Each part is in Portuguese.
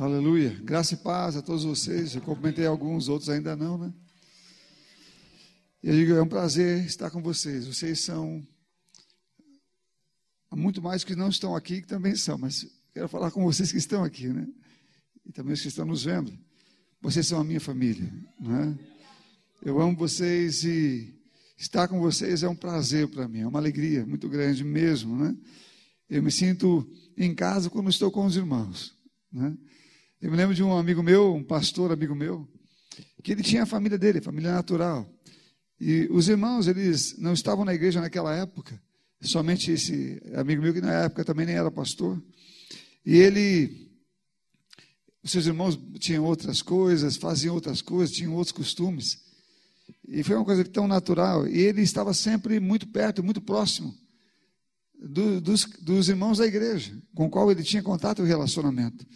Aleluia. Graça e paz a todos vocês. Eu cumprimentei alguns, outros ainda não, né? Eu digo, é um prazer estar com vocês. Vocês são muito mais que não estão aqui, que também são, mas quero falar com vocês que estão aqui, né? E também os que estão nos vendo. Vocês são a minha família, né? Eu amo vocês e estar com vocês é um prazer para mim, é uma alegria muito grande mesmo, né? Eu me sinto em casa quando estou com os irmãos, né? Eu me lembro de um amigo meu, um pastor amigo meu, que ele tinha a família dele, família natural. E os irmãos, eles não estavam na igreja naquela época, somente esse amigo meu que na época também nem era pastor. E ele, os seus irmãos tinham outras coisas, faziam outras coisas, tinham outros costumes. E foi uma coisa tão natural. E ele estava sempre muito perto, muito próximo do, dos, dos irmãos da igreja, com o qual ele tinha contato e relacionamento.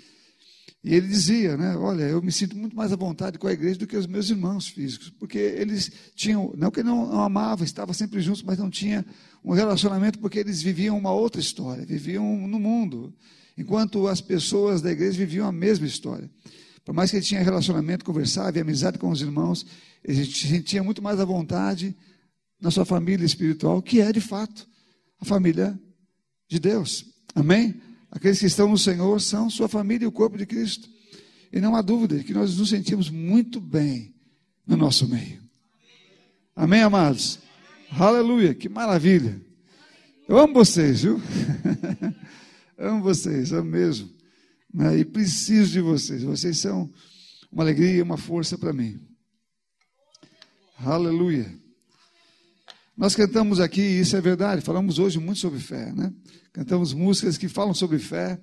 E ele dizia, né, olha, eu me sinto muito mais à vontade com a igreja do que os meus irmãos físicos, porque eles tinham, não que não, não amava, estava sempre juntos, mas não tinha um relacionamento porque eles viviam uma outra história, viviam no mundo, enquanto as pessoas da igreja viviam a mesma história. Por mais que ele tinha relacionamento, conversava e amizade com os irmãos, ele se sentia muito mais à vontade na sua família espiritual, que é de fato a família de Deus. Amém? Aqueles que estão no Senhor são sua família e o corpo de Cristo. E não há dúvida de que nós nos sentimos muito bem no nosso meio. Amém, amados? Aleluia, que maravilha. Eu amo vocês, viu? amo vocês, amo mesmo. E preciso de vocês. Vocês são uma alegria e uma força para mim. Aleluia. Nós cantamos aqui, isso é verdade, falamos hoje muito sobre fé, né? Cantamos músicas que falam sobre fé.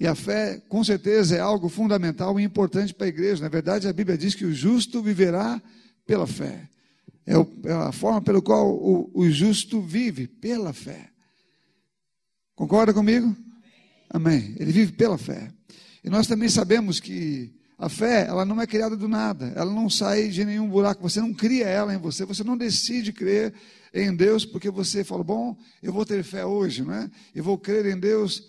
E a fé, com certeza, é algo fundamental e importante para a igreja. Na verdade, a Bíblia diz que o justo viverá pela fé. É, é a forma pela qual o, o, justo vive, pela fé. Concorda comigo? Amém. Ele vive pela fé. E nós também sabemos que a fé, ela não é criada do nada, ela não sai de nenhum buraco, você não cria ela em você, você não decide crer em Deus porque você fala, bom, eu vou ter fé hoje, né? Eu vou crer em Deus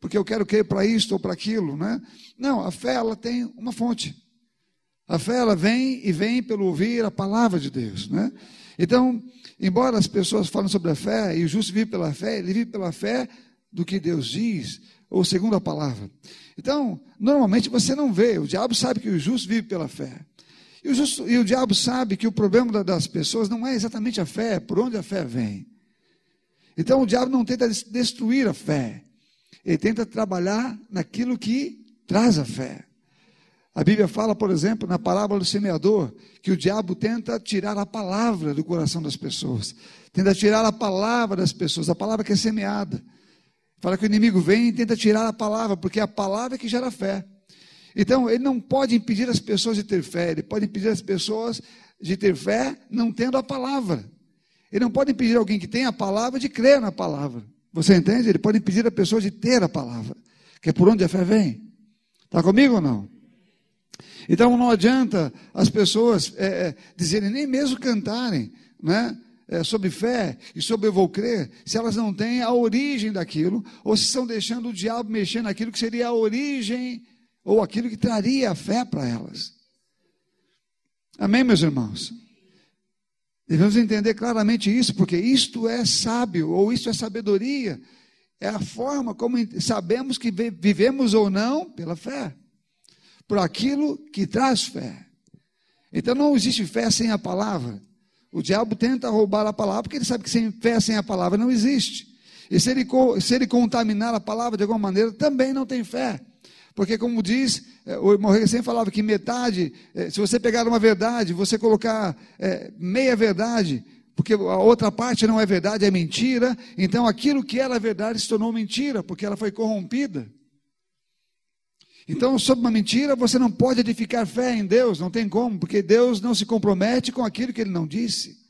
porque eu quero crer para isto ou para aquilo, né? Não, a fé ela tem uma fonte. A fé ela vem e vem pelo ouvir a palavra de Deus, né? Então, embora as pessoas falem sobre a fé e o justo vive pela fé, ele vive pela fé do que Deus diz, ou segundo a palavra. Então, normalmente você não vê, o diabo sabe que o justo vive pela fé. E o, justo, e o diabo sabe que o problema das pessoas não é exatamente a fé, por onde a fé vem. Então o diabo não tenta destruir a fé, ele tenta trabalhar naquilo que traz a fé. A Bíblia fala, por exemplo, na parábola do semeador, que o diabo tenta tirar a palavra do coração das pessoas, tenta tirar a palavra das pessoas, a palavra que é semeada. Fala que o inimigo vem e tenta tirar a palavra, porque é a palavra que gera fé. Então, ele não pode impedir as pessoas de ter fé, ele pode impedir as pessoas de ter fé não tendo a palavra. Ele não pode impedir alguém que tem a palavra de crer na palavra. Você entende? Ele pode impedir a pessoa de ter a palavra, que é por onde a fé vem. Está comigo ou não? Então não adianta as pessoas é, é, dizerem, nem mesmo cantarem, né? É, sobre fé e sobre eu vou crer, se elas não têm a origem daquilo, ou se estão deixando o diabo mexer naquilo que seria a origem, ou aquilo que traria a fé para elas. Amém, meus irmãos? Devemos entender claramente isso, porque isto é sábio, ou isto é sabedoria. É a forma como sabemos que vivemos ou não pela fé, por aquilo que traz fé. Então não existe fé sem a palavra. O diabo tenta roubar a palavra, porque ele sabe que sem fé, sem a palavra, não existe. E se ele, se ele contaminar a palavra de alguma maneira, também não tem fé. Porque, como diz, é, o irmão sempre falava que metade, é, se você pegar uma verdade, você colocar é, meia verdade, porque a outra parte não é verdade, é mentira, então aquilo que era verdade se tornou mentira, porque ela foi corrompida. Então, sobre uma mentira, você não pode edificar fé em Deus, não tem como, porque Deus não se compromete com aquilo que ele não disse.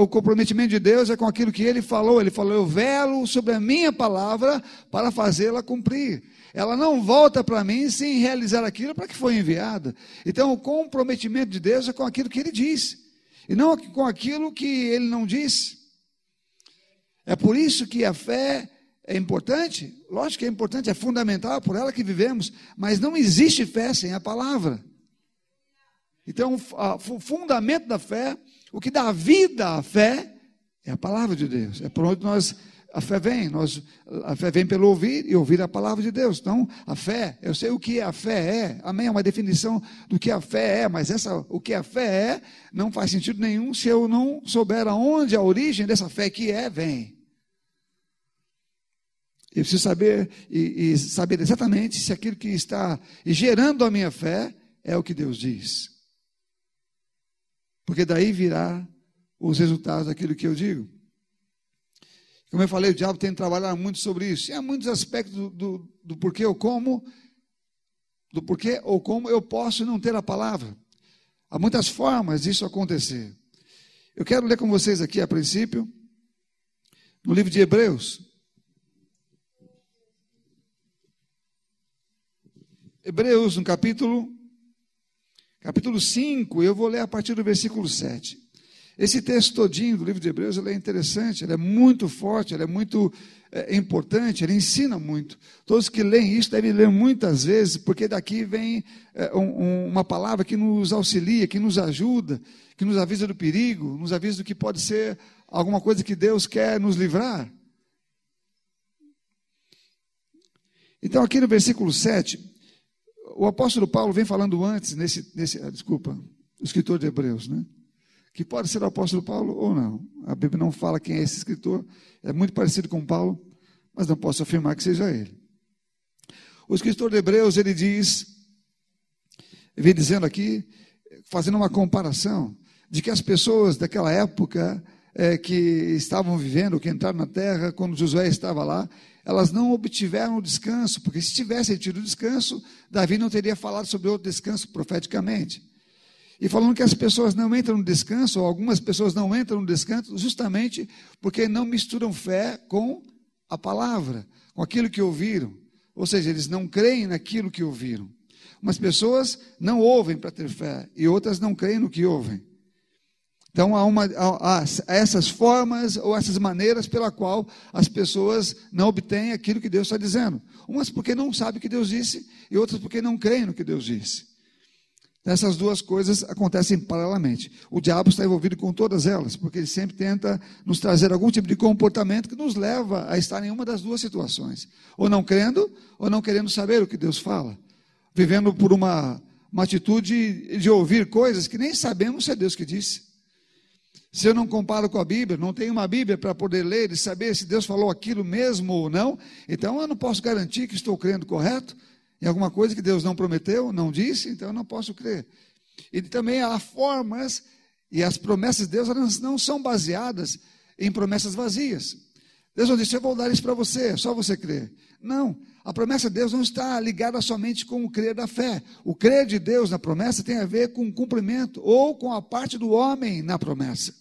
O comprometimento de Deus é com aquilo que ele falou. Ele falou: Eu velo sobre a minha palavra para fazê-la cumprir. Ela não volta para mim sem realizar aquilo para que foi enviada. Então, o comprometimento de Deus é com aquilo que ele disse, e não com aquilo que ele não disse. É por isso que a fé é importante? Lógico que é importante, é fundamental, por ela que vivemos, mas não existe fé sem a palavra. Então, o fundamento da fé, o que dá vida à fé, é a palavra de Deus. É por onde nós a fé vem, nós, a fé vem pelo ouvir e ouvir a palavra de Deus. Então, a fé, eu sei o que a fé é, amém? É uma definição do que a fé é, mas essa, o que a fé é não faz sentido nenhum se eu não souber aonde a origem dessa fé que é vem. Eu preciso saber e, e saber exatamente se aquilo que está gerando a minha fé é o que Deus diz. Porque daí virá os resultados daquilo que eu digo. Como eu falei, o diabo tem trabalhar muito sobre isso. E há muitos aspectos do, do, do porquê ou como, do porquê ou como eu posso não ter a palavra. Há muitas formas disso acontecer. Eu quero ler com vocês aqui, a princípio, no livro de Hebreus. Hebreus, no capítulo, capítulo 5, eu vou ler a partir do versículo 7. Esse texto todinho do livro de Hebreus é interessante, ele é muito forte, ele é muito é, importante, ele ensina muito. Todos que leem isso devem ler muitas vezes, porque daqui vem é, um, uma palavra que nos auxilia, que nos ajuda, que nos avisa do perigo, nos avisa do que pode ser alguma coisa que Deus quer nos livrar. Então, aqui no versículo 7, o apóstolo Paulo vem falando antes, nesse, nesse ah, desculpa, o escritor de Hebreus, né? que pode ser o apóstolo Paulo ou não. A Bíblia não fala quem é esse escritor, é muito parecido com Paulo, mas não posso afirmar que seja ele. O escritor de Hebreus, ele diz, vem dizendo aqui, fazendo uma comparação, de que as pessoas daquela época é, que estavam vivendo, que entraram na terra, quando Josué estava lá, elas não obtiveram o descanso, porque se tivessem tido descanso, Davi não teria falado sobre outro descanso profeticamente. E falando que as pessoas não entram no descanso, ou algumas pessoas não entram no descanso, justamente porque não misturam fé com a palavra, com aquilo que ouviram. Ou seja, eles não creem naquilo que ouviram. Umas pessoas não ouvem para ter fé, e outras não creem no que ouvem. Então há, uma, há, há essas formas ou essas maneiras pela qual as pessoas não obtêm aquilo que Deus está dizendo. Umas porque não sabem o que Deus disse, e outras porque não creem no que Deus disse. Essas duas coisas acontecem paralelamente. O diabo está envolvido com todas elas, porque ele sempre tenta nos trazer algum tipo de comportamento que nos leva a estar em uma das duas situações: ou não crendo, ou não querendo saber o que Deus fala, vivendo por uma, uma atitude de ouvir coisas que nem sabemos se é Deus que disse. Se eu não comparo com a Bíblia, não tenho uma Bíblia para poder ler e saber se Deus falou aquilo mesmo ou não, então eu não posso garantir que estou crendo correto, em alguma coisa que Deus não prometeu, não disse, então eu não posso crer. E também há formas, e as promessas de Deus elas não são baseadas em promessas vazias. Deus não disse, eu vou dar isso para você, é só você crer. Não, a promessa de Deus não está ligada somente com o crer da fé. O crer de Deus na promessa tem a ver com o cumprimento ou com a parte do homem na promessa.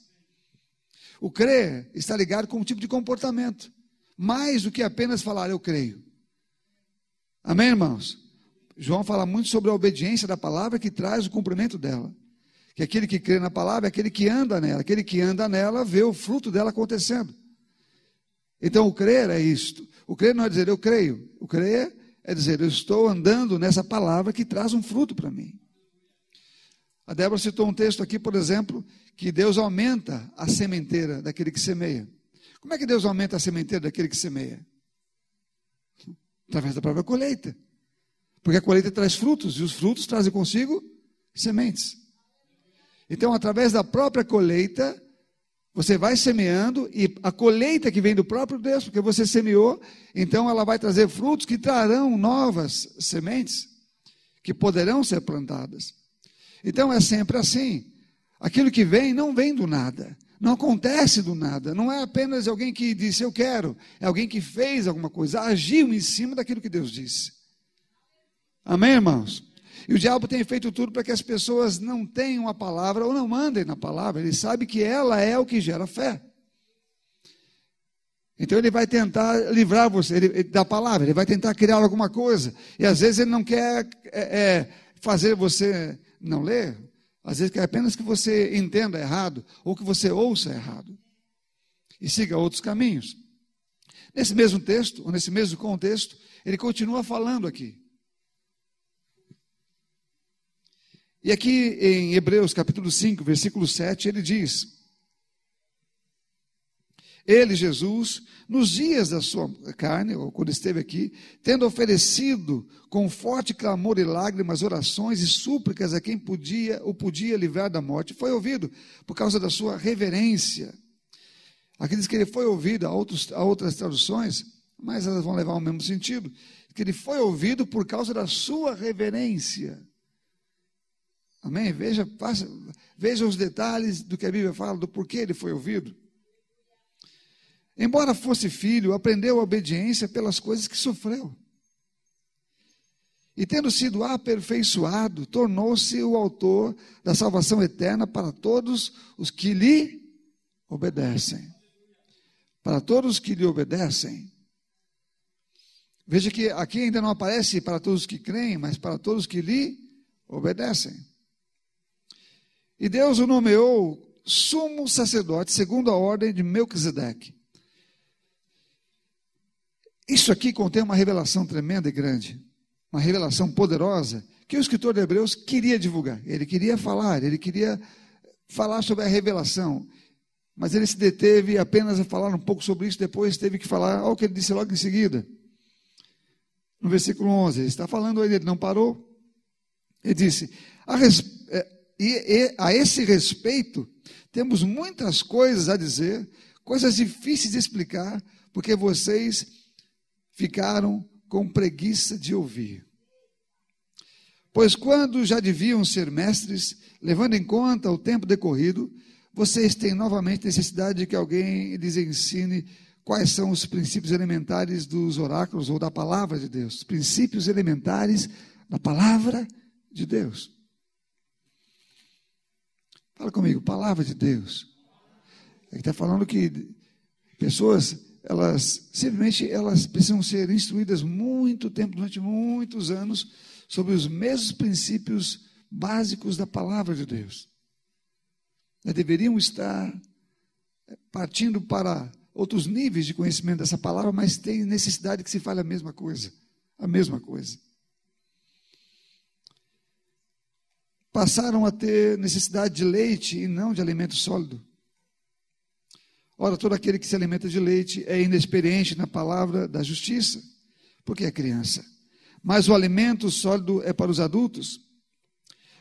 O crer está ligado com um tipo de comportamento, mais do que apenas falar eu creio. Amém, irmãos? João fala muito sobre a obediência da palavra que traz o cumprimento dela. Que aquele que crê na palavra é aquele que anda nela. Aquele que anda nela vê o fruto dela acontecendo. Então, o crer é isto. O crer não é dizer eu creio. O crer é dizer eu estou andando nessa palavra que traz um fruto para mim. A Débora citou um texto aqui, por exemplo, que Deus aumenta a sementeira daquele que semeia. Como é que Deus aumenta a sementeira daquele que semeia? Através da própria colheita. Porque a colheita traz frutos, e os frutos trazem consigo sementes. Então, através da própria colheita, você vai semeando, e a colheita que vem do próprio Deus, porque você semeou, então ela vai trazer frutos que trarão novas sementes, que poderão ser plantadas. Então é sempre assim. Aquilo que vem não vem do nada. Não acontece do nada, não é apenas alguém que disse eu quero, é alguém que fez alguma coisa, agiu em cima daquilo que Deus disse. Amém, irmãos? E o diabo tem feito tudo para que as pessoas não tenham a palavra ou não mandem na palavra, ele sabe que ela é o que gera fé. Então ele vai tentar livrar você ele, da palavra, ele vai tentar criar alguma coisa, e às vezes ele não quer é, é, fazer você não ler, às vezes quer apenas que você entenda errado ou que você ouça errado e siga outros caminhos. Nesse mesmo texto, ou nesse mesmo contexto, ele continua falando aqui. E aqui em Hebreus capítulo 5, versículo 7, ele diz: Ele, Jesus, nos dias da sua carne, ou quando esteve aqui, tendo oferecido com forte clamor e lágrimas, orações e súplicas a quem podia, o podia livrar da morte, foi ouvido por causa da sua reverência. Aqui diz que ele foi ouvido, a, outros, outras traduções, mas elas vão levar ao mesmo sentido, que ele foi ouvido por causa da sua reverência. Amém? Veja, veja os detalhes do que a Bíblia fala, do porquê ele foi ouvido. Embora fosse filho, aprendeu a obediência pelas coisas que sofreu. E tendo sido aperfeiçoado, tornou-se o autor da salvação eterna para todos os que lhe obedecem. Para todos os que lhe obedecem. Veja que aqui ainda não aparece para todos os que creem, mas para todos os que lhe obedecem. E Deus o nomeou sumo sacerdote, segundo a ordem de Melquisedeque. Isso aqui contém uma revelação tremenda e grande, uma revelação poderosa, que o escritor de Hebreus queria divulgar. Ele queria falar, ele queria falar sobre a revelação, mas ele se deteve apenas a falar um pouco sobre isso, depois teve que falar, o que ele disse logo em seguida. No versículo 11, ele está falando, ele não parou. Ele disse: a, respeito e, e a esse respeito, temos muitas coisas a dizer, coisas difíceis de explicar, porque vocês ficaram com preguiça de ouvir. Pois quando já deviam ser mestres, levando em conta o tempo decorrido, vocês têm novamente necessidade de que alguém lhes ensine quais são os princípios elementares dos oráculos ou da palavra de Deus. Princípios elementares da palavra de Deus. Fala comigo, palavra de Deus. Ele está falando que pessoas, elas simplesmente elas precisam ser instruídas muito tempo, durante muitos anos, sobre os mesmos princípios básicos da palavra de Deus. Deveriam estar partindo para outros níveis de conhecimento dessa palavra, mas tem necessidade que se fale a mesma coisa. A mesma coisa. Passaram a ter necessidade de leite e não de alimento sólido. Ora, todo aquele que se alimenta de leite é inexperiente na palavra da justiça, porque é criança. Mas o alimento sólido é para os adultos,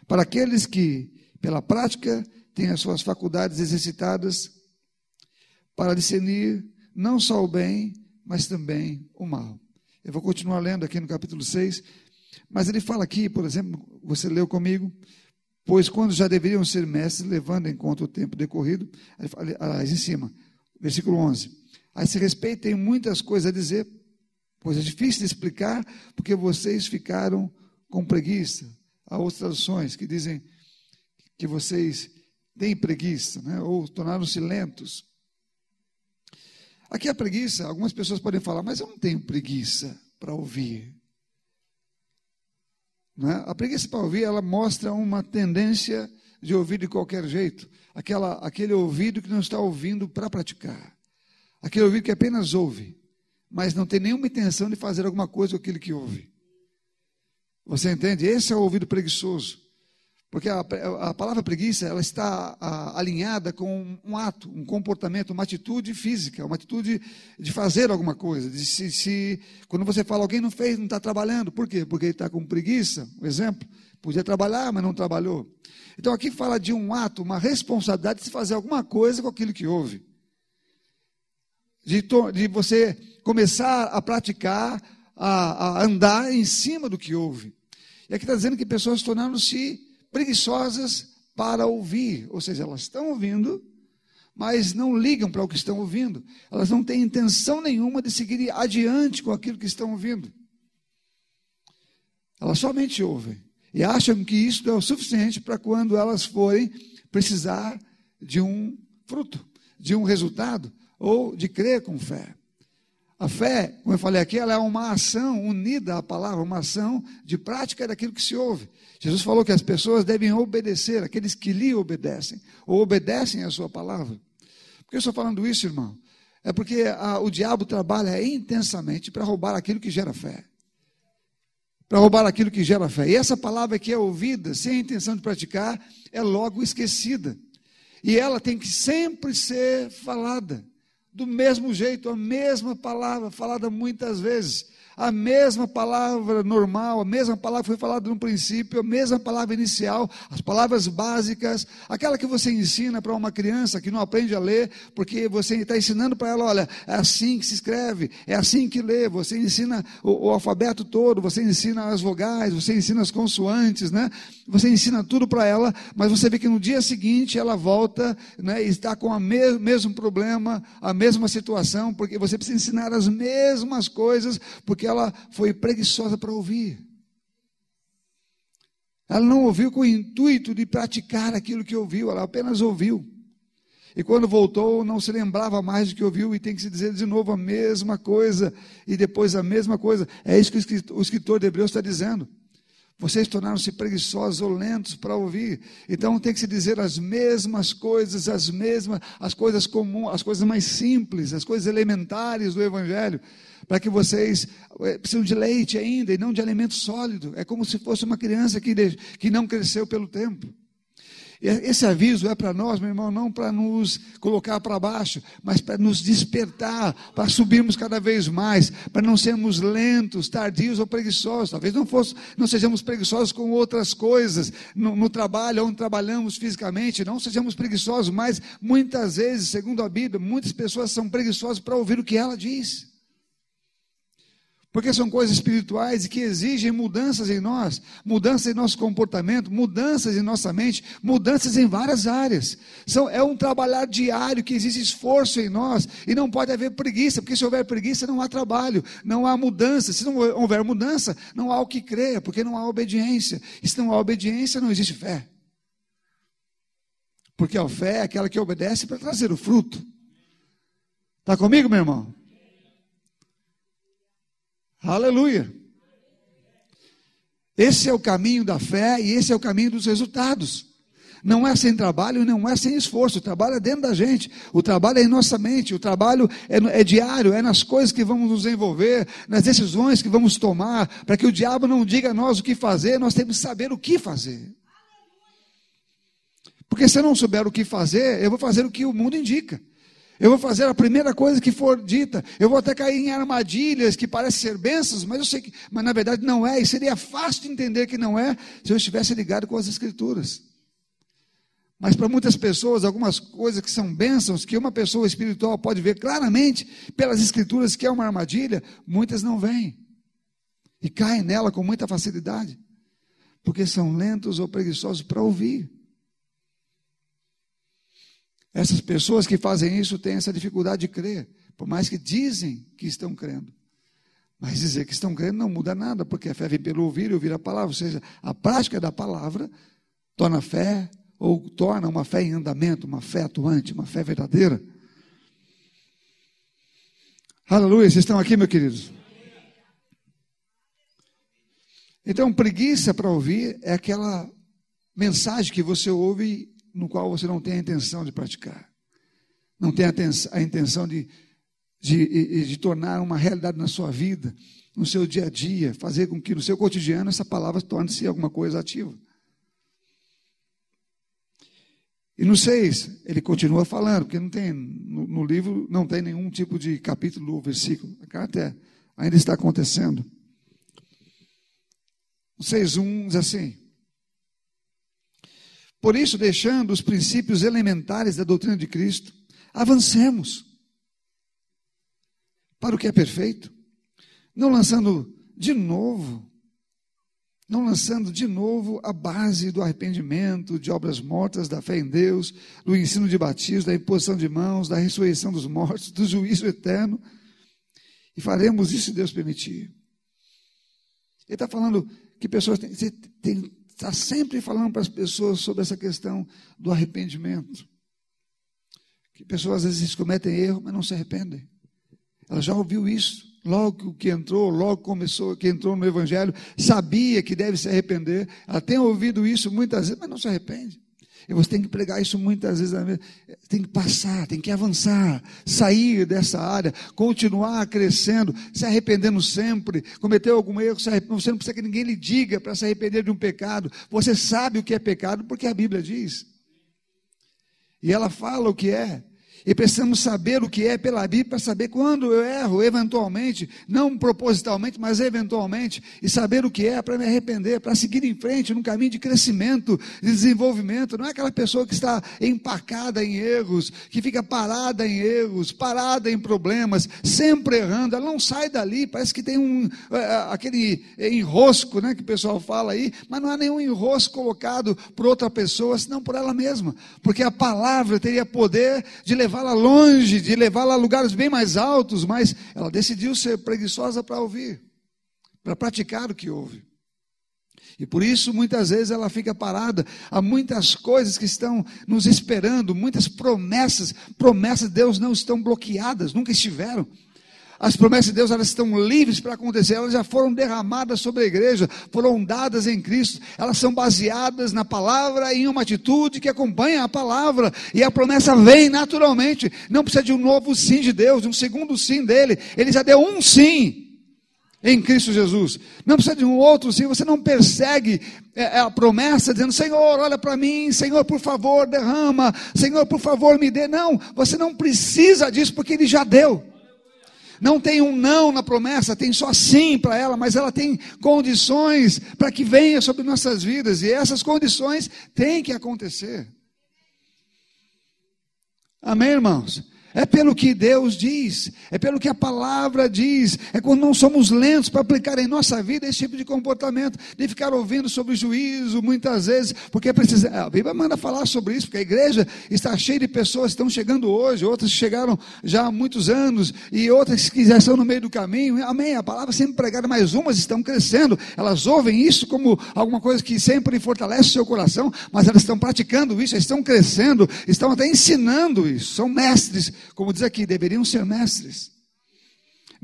para aqueles que, pela prática, têm as suas faculdades exercitadas para discernir não só o bem, mas também o mal. Eu vou continuar lendo aqui no capítulo 6, mas ele fala aqui, por exemplo, você leu comigo, Pois quando já deveriam ser mestres, levando em conta o tempo decorrido, aliás, em cima, versículo 11. A esse respeito, tem muitas coisas a dizer, pois é difícil de explicar, porque vocês ficaram com preguiça. Há outras traduções que dizem que vocês têm preguiça, né? ou tornaram-se lentos. Aqui a preguiça, algumas pessoas podem falar, mas eu não tenho preguiça para ouvir. Né? A preguiça para ouvir, ela mostra uma tendência de ouvir de qualquer jeito. Aquela, aquele ouvido que não está ouvindo para praticar. Aquele ouvido que apenas ouve, mas não tem nenhuma intenção de fazer alguma coisa com aquilo que ouve. Você entende? Esse é o ouvido preguiçoso. Porque a, a palavra preguiça ela está a, alinhada com um ato, um comportamento, uma atitude física, uma atitude de fazer alguma coisa. De se, se, quando você fala alguém não fez, não está trabalhando, por quê? Porque ele está com preguiça, um exemplo. Podia trabalhar, mas não trabalhou. Então aqui fala de um ato, uma responsabilidade de se fazer alguma coisa com aquilo que houve. De, de você começar a praticar, a, a andar em cima do que houve. E aqui está dizendo que pessoas tornaram-se preguiçosas para ouvir, ou seja, elas estão ouvindo, mas não ligam para o que estão ouvindo. Elas não têm intenção nenhuma de seguir adiante com aquilo que estão ouvindo. Elas somente ouvem e acham que isso é o suficiente para quando elas forem precisar de um fruto, de um resultado ou de crer com fé. A fé, como eu falei aqui, ela é uma ação unida à palavra, uma ação de prática daquilo que se ouve. Jesus falou que as pessoas devem obedecer, aqueles que lhe obedecem, ou obedecem à sua palavra. Por que eu estou falando isso, irmão? É porque a, o diabo trabalha intensamente para roubar aquilo que gera fé. Para roubar aquilo que gera fé. E essa palavra que é ouvida sem a intenção de praticar é logo esquecida. E ela tem que sempre ser falada. Do mesmo jeito, a mesma palavra, falada muitas vezes a mesma palavra normal, a mesma palavra foi falada no princípio, a mesma palavra inicial, as palavras básicas, aquela que você ensina para uma criança que não aprende a ler, porque você está ensinando para ela, olha, é assim que se escreve, é assim que lê, você ensina o, o alfabeto todo, você ensina as vogais, você ensina as consoantes, né? Você ensina tudo para ela, mas você vê que no dia seguinte ela volta né, e está com o me mesmo problema, a mesma situação, porque você precisa ensinar as mesmas coisas, porque porque ela foi preguiçosa para ouvir. Ela não ouviu com o intuito de praticar aquilo que ouviu, ela apenas ouviu. E quando voltou, não se lembrava mais do que ouviu, e tem que se dizer de novo a mesma coisa, e depois a mesma coisa. É isso que o escritor de Hebreus está dizendo. Vocês tornaram-se preguiçosos ou lentos para ouvir. Então tem que se dizer as mesmas coisas, as mesmas, as coisas comuns, as coisas mais simples, as coisas elementares do Evangelho para que vocês é, precisam de leite ainda e não de alimento sólido. É como se fosse uma criança que, que não cresceu pelo tempo. Esse aviso é para nós, meu irmão, não para nos colocar para baixo, mas para nos despertar, para subirmos cada vez mais, para não sermos lentos, tardios ou preguiçosos. Talvez não, fosse, não sejamos preguiçosos com outras coisas, no, no trabalho, onde trabalhamos fisicamente, não sejamos preguiçosos, mas muitas vezes, segundo a Bíblia, muitas pessoas são preguiçosas para ouvir o que ela diz. Porque são coisas espirituais e que exigem mudanças em nós, mudanças em nosso comportamento, mudanças em nossa mente, mudanças em várias áreas. São, é um trabalhar diário que exige esforço em nós e não pode haver preguiça, porque se houver preguiça não há trabalho, não há mudança. Se não houver mudança, não há o que creia, porque não há obediência. E se não há obediência, não existe fé. Porque a fé é aquela que obedece para trazer o fruto. Está comigo, meu irmão? Aleluia. Esse é o caminho da fé e esse é o caminho dos resultados. Não é sem trabalho, não é sem esforço. O trabalho é dentro da gente, o trabalho é em nossa mente, o trabalho é, é diário, é nas coisas que vamos nos envolver, nas decisões que vamos tomar, para que o diabo não diga a nós o que fazer, nós temos que saber o que fazer. Porque se eu não souber o que fazer, eu vou fazer o que o mundo indica. Eu vou fazer a primeira coisa que for dita. Eu vou até cair em armadilhas que parecem ser bênçãos, mas eu sei que, mas na verdade não é. E seria fácil de entender que não é se eu estivesse ligado com as escrituras. Mas para muitas pessoas, algumas coisas que são bênçãos, que uma pessoa espiritual pode ver claramente pelas escrituras que é uma armadilha, muitas não veem. E caem nela com muita facilidade. Porque são lentos ou preguiçosos para ouvir. Essas pessoas que fazem isso têm essa dificuldade de crer, por mais que dizem que estão crendo. Mas dizer que estão crendo não muda nada, porque a fé vem pelo ouvir e ouvir a palavra, ou seja, a prática da palavra torna a fé ou torna uma fé em andamento, uma fé atuante, uma fé verdadeira. Aleluia, vocês estão aqui, meus queridos? Então, preguiça para ouvir é aquela mensagem que você ouve no qual você não tem a intenção de praticar, não tem a, intenção de, de, de tornar uma realidade na sua vida, no seu dia a dia, fazer com que no seu cotidiano essa palavra torne-se alguma coisa ativa. E no 6, ele continua falando, porque não tem, no, no, livro não tem nenhum tipo de capítulo ou versículo. A carta é, ainda está acontecendo. O 6.1 diz assim: por isso, deixando os princípios elementares da doutrina de Cristo, avancemos para o que é perfeito, não lançando de novo, não lançando de novo a base do arrependimento, de obras mortas, da fé em Deus, do ensino de batismo, da imposição de mãos, da ressurreição dos mortos, do juízo eterno. E faremos isso se Deus permitir. Ele está falando que pessoas têm, têm está sempre falando para as pessoas sobre essa questão do arrependimento. Que pessoas às vezes cometem erro, mas não se arrependem. Ela já ouviu isso. Logo que entrou, logo começou, que entrou no Evangelho, sabia que deve se arrepender. Ela tem ouvido isso muitas vezes, mas não se arrepende. E você tem que pregar isso muitas vezes, tem que passar, tem que avançar, sair dessa área, continuar crescendo, se arrependendo sempre, cometeu algum erro, você não precisa que ninguém lhe diga para se arrepender de um pecado, você sabe o que é pecado porque a Bíblia diz. E ela fala o que é. E precisamos saber o que é pela Bíblia para saber quando eu erro, eventualmente, não propositalmente, mas eventualmente, e saber o que é para me arrepender, para seguir em frente num caminho de crescimento, de desenvolvimento. Não é aquela pessoa que está empacada em erros, que fica parada em erros, parada em problemas, sempre errando. Ela não sai dali, parece que tem um é, é, aquele enrosco, né, que o pessoal fala aí, mas não há nenhum enrosco colocado por outra pessoa, senão por ela mesma, porque a palavra teria poder de levar levá-la longe, de levá-la a lugares bem mais altos, mas ela decidiu ser preguiçosa para ouvir, para praticar o que ouve. E por isso, muitas vezes, ela fica parada. Há muitas coisas que estão nos esperando, muitas promessas. Promessas de Deus não estão bloqueadas, nunca estiveram. As promessas de Deus elas estão livres para acontecer, elas já foram derramadas sobre a igreja, foram dadas em Cristo, elas são baseadas na palavra e em uma atitude que acompanha a palavra, e a promessa vem naturalmente, não precisa de um novo sim de Deus, de um segundo sim dele, ele já deu um sim em Cristo Jesus, não precisa de um outro sim, você não persegue é, é a promessa dizendo: Senhor, olha para mim, Senhor, por favor, derrama, Senhor, por favor, me dê. Não, você não precisa disso porque Ele já deu. Não tem um não na promessa, tem só sim para ela, mas ela tem condições para que venha sobre nossas vidas, e essas condições têm que acontecer. Amém, irmãos? É pelo que Deus diz, é pelo que a palavra diz, é quando não somos lentos para aplicar em nossa vida esse tipo de comportamento, de ficar ouvindo sobre juízo muitas vezes, porque precisa, a Bíblia manda falar sobre isso, porque a igreja está cheia de pessoas que estão chegando hoje, outras chegaram já há muitos anos, e outras que já estão no meio do caminho, amém, a palavra sempre pregada, mas umas estão crescendo, elas ouvem isso como alguma coisa que sempre fortalece o seu coração, mas elas estão praticando isso, estão crescendo, estão até ensinando isso, são mestres como diz aqui, deveriam ser mestres.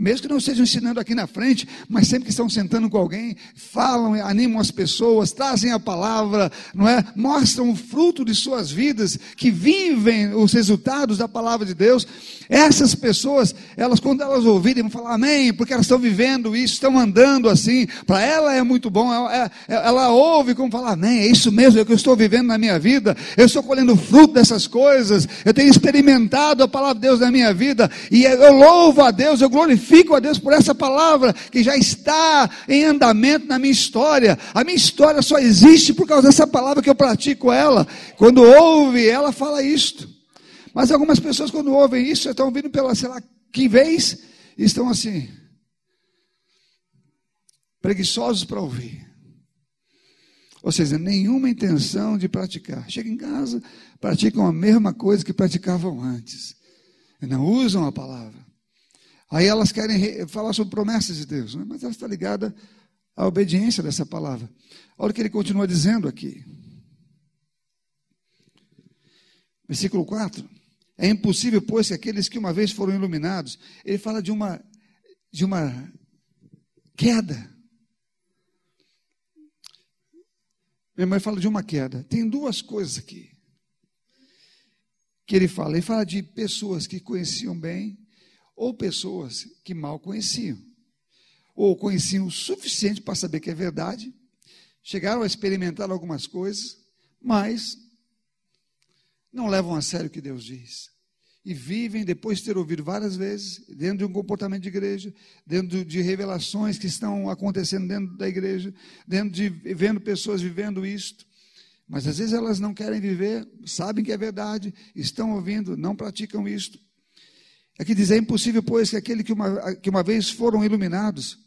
Mesmo que não estejam ensinando aqui na frente, mas sempre que estão sentando com alguém, falam, animam as pessoas, trazem a palavra, não é? Mostram o fruto de suas vidas, que vivem os resultados da palavra de Deus. Essas pessoas, elas quando elas ouvirem, vão falar amém, porque elas estão vivendo isso, estão andando assim. Para ela é muito bom. Ela, ela, ela ouve como falar amém, é isso mesmo, é o que eu estou vivendo na minha vida. Eu estou colhendo fruto dessas coisas. Eu tenho experimentado a palavra de Deus na minha vida e eu louvo a Deus, eu glorifico a Deus por essa palavra que já está em andamento na minha história. A minha história só existe por causa dessa palavra que eu pratico ela. Quando ouve, ela fala isto. Mas algumas pessoas, quando ouvem isso, estão vindo pela, sei lá, que vez, estão assim, preguiçosos para ouvir. Ou seja, nenhuma intenção de praticar. Chegam em casa, praticam a mesma coisa que praticavam antes. Não usam a palavra. Aí elas querem falar sobre promessas de Deus, né? mas ela está ligada à obediência dessa palavra. Olha o que ele continua dizendo aqui. Versículo 4. É impossível, pois, que aqueles que uma vez foram iluminados, ele fala de uma, de uma queda. Minha mãe fala de uma queda. Tem duas coisas aqui que ele fala. Ele fala de pessoas que conheciam bem ou pessoas que mal conheciam. Ou conheciam o suficiente para saber que é verdade, chegaram a experimentar algumas coisas, mas não levam a sério o que Deus diz. E vivem, depois de ter ouvido várias vezes, dentro de um comportamento de igreja, dentro de revelações que estão acontecendo dentro da igreja, dentro de vendo pessoas vivendo isto. Mas às vezes elas não querem viver, sabem que é verdade, estão ouvindo, não praticam isto. Aqui diz: é impossível, pois, que aquele que uma, que uma vez foram iluminados,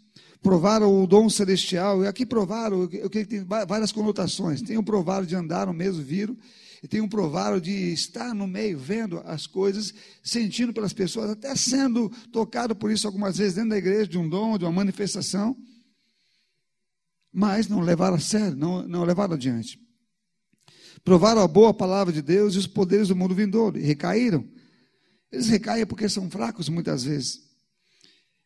provaram o dom celestial, e aqui provaram, o que tem várias conotações. Tem o provaram de andar no mesmo, viram, e tem um provável de estar no meio, vendo as coisas, sentindo pelas pessoas, até sendo tocado por isso algumas vezes dentro da igreja, de um dom, de uma manifestação, mas não levaram a sério, não, não levaram adiante. Provaram a boa palavra de Deus e os poderes do mundo vindouro, e recaíram. Eles recaem porque são fracos muitas vezes.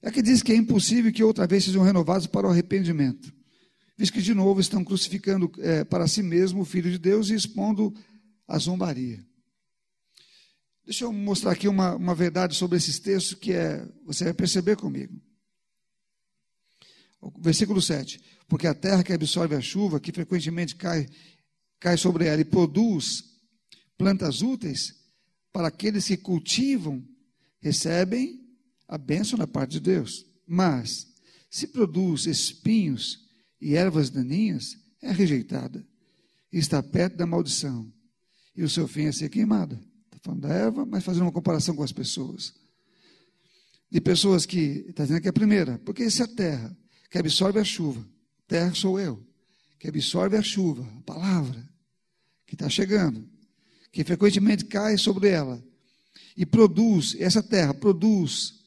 É que diz que é impossível que outra vez sejam renovados para o arrependimento, visto que de novo estão crucificando é, para si mesmo o Filho de Deus e expondo a zombaria. Deixa eu mostrar aqui uma, uma verdade sobre esses textos que é, você vai perceber comigo. Versículo 7. Porque a terra que absorve a chuva, que frequentemente cai, cai sobre ela e produz plantas úteis, para aqueles que cultivam, recebem a bênção da parte de Deus. Mas, se produz espinhos e ervas daninhas, é rejeitada e está perto da maldição, e o seu fim é ser queimada. Está falando da erva, mas fazendo uma comparação com as pessoas. De pessoas que, está dizendo que é a primeira, porque se a terra que absorve a chuva, terra sou eu, que absorve a chuva, a palavra, que está chegando, que frequentemente cai sobre ela, e produz, essa terra produz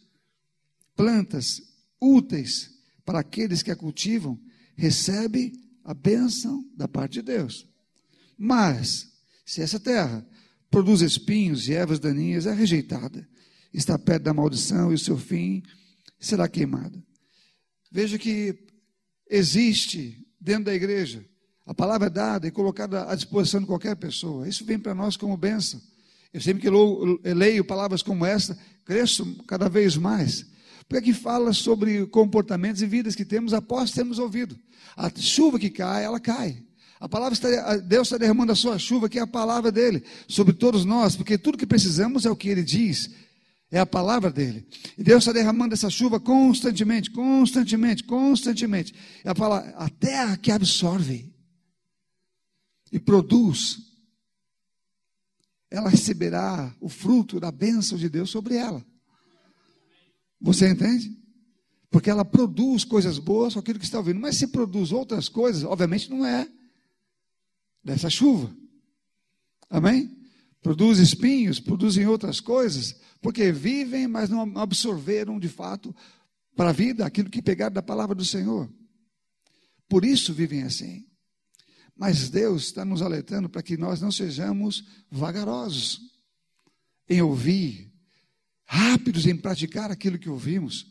plantas úteis para aqueles que a cultivam, recebe a bênção da parte de Deus. Mas, se essa terra produz espinhos e ervas daninhas, é rejeitada, está perto da maldição e o seu fim será queimado. Veja que existe dentro da igreja, a palavra é dada e colocada à disposição de qualquer pessoa. Isso vem para nós como bênção. Eu sempre que leio palavras como essa, cresço cada vez mais. Porque aqui fala sobre comportamentos e vidas que temos após termos ouvido. A chuva que cai, ela cai. A palavra está, Deus está derramando a sua chuva, que é a palavra dele, sobre todos nós, porque tudo que precisamos é o que ele diz, é a palavra dele. E Deus está derramando essa chuva constantemente, constantemente, constantemente. É a, palavra, a terra que absorve e produz, ela receberá o fruto da bênção de Deus sobre ela. Você entende? Porque ela produz coisas boas com aquilo que está ouvindo. Mas se produz outras coisas, obviamente não é dessa chuva. Amém? Produz espinhos, produzem outras coisas, porque vivem, mas não absorveram de fato para a vida aquilo que pegaram da palavra do Senhor. Por isso vivem assim. Mas Deus está nos alertando para que nós não sejamos vagarosos em ouvir, rápidos em praticar aquilo que ouvimos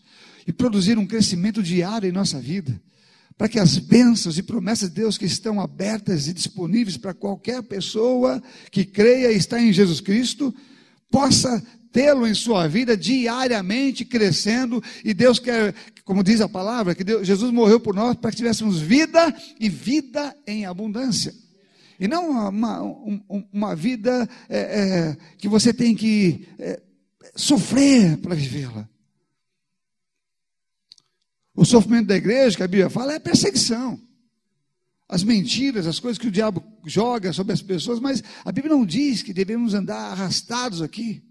e produzir um crescimento diário em nossa vida para que as bênçãos e promessas de Deus que estão abertas e disponíveis para qualquer pessoa que creia e está em Jesus Cristo, possa tê-lo em sua vida diariamente crescendo, e Deus quer, como diz a palavra, que Deus, Jesus morreu por nós para que tivéssemos vida e vida em abundância. E não uma, uma, uma vida é, é, que você tem que é, sofrer para vivê-la. O sofrimento da igreja, que a Bíblia fala, é perseguição. As mentiras, as coisas que o diabo joga sobre as pessoas, mas a Bíblia não diz que devemos andar arrastados aqui.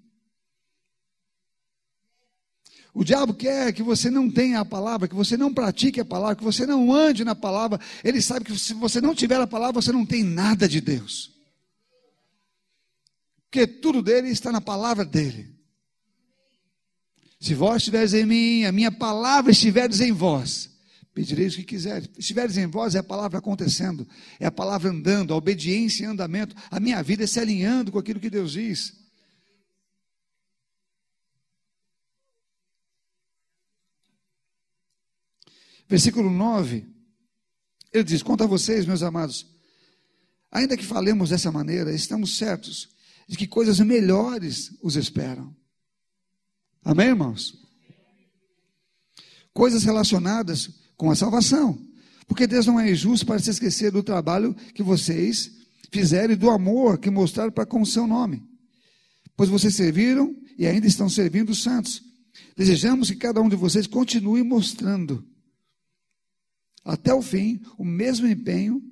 O diabo quer que você não tenha a palavra, que você não pratique a palavra, que você não ande na palavra. Ele sabe que se você não tiver a palavra, você não tem nada de Deus. Porque tudo dele está na palavra dele. Se vós estiveres em mim, a minha palavra estiveres em vós, pedireis o que quiseres. Estiveres em vós é a palavra acontecendo, é a palavra andando, a obediência em andamento, a minha vida se alinhando com aquilo que Deus diz. Versículo 9, ele diz: Quanto a vocês, meus amados, ainda que falemos dessa maneira, estamos certos de que coisas melhores os esperam. Amém, irmãos? Coisas relacionadas com a salvação. Porque Deus não é injusto para se esquecer do trabalho que vocês fizeram e do amor que mostraram para com o seu nome. Pois vocês serviram e ainda estão servindo os santos. Desejamos que cada um de vocês continue mostrando até o fim o mesmo empenho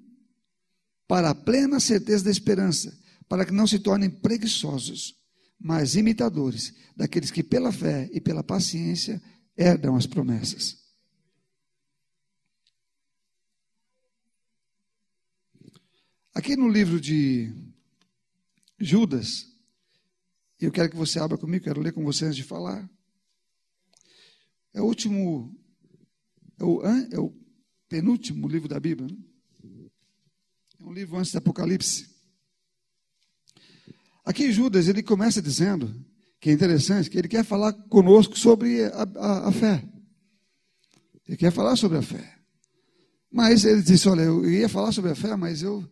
para a plena certeza da esperança, para que não se tornem preguiçosos, mas imitadores daqueles que pela fé e pela paciência herdam as promessas. Aqui no livro de Judas, eu quero que você abra comigo, quero ler com você antes de falar. É o último, é o, é o penúltimo livro da Bíblia. Né? É um livro antes do Apocalipse. Aqui Judas, ele começa dizendo, que é interessante, que ele quer falar conosco sobre a, a, a fé. Ele quer falar sobre a fé. Mas ele disse, olha, eu ia falar sobre a fé, mas eu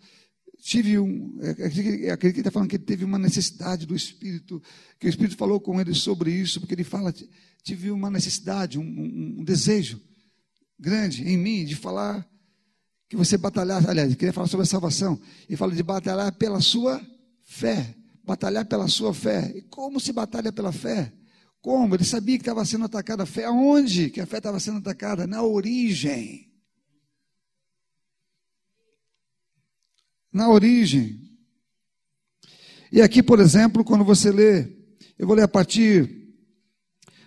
tive um. É, é, acredito que ele está falando que ele teve uma necessidade do Espírito, que o Espírito falou com ele sobre isso, porque ele fala, tive uma necessidade, um, um, um desejo grande em mim de falar que você batalhar, aliás, queria falar sobre a salvação, e fala de batalhar pela sua fé, batalhar pela sua fé. E como se batalha pela fé? Como? Ele sabia que estava sendo atacada a fé. Aonde que a fé estava sendo atacada? Na origem. Na origem. E aqui, por exemplo, quando você lê, eu vou ler a partir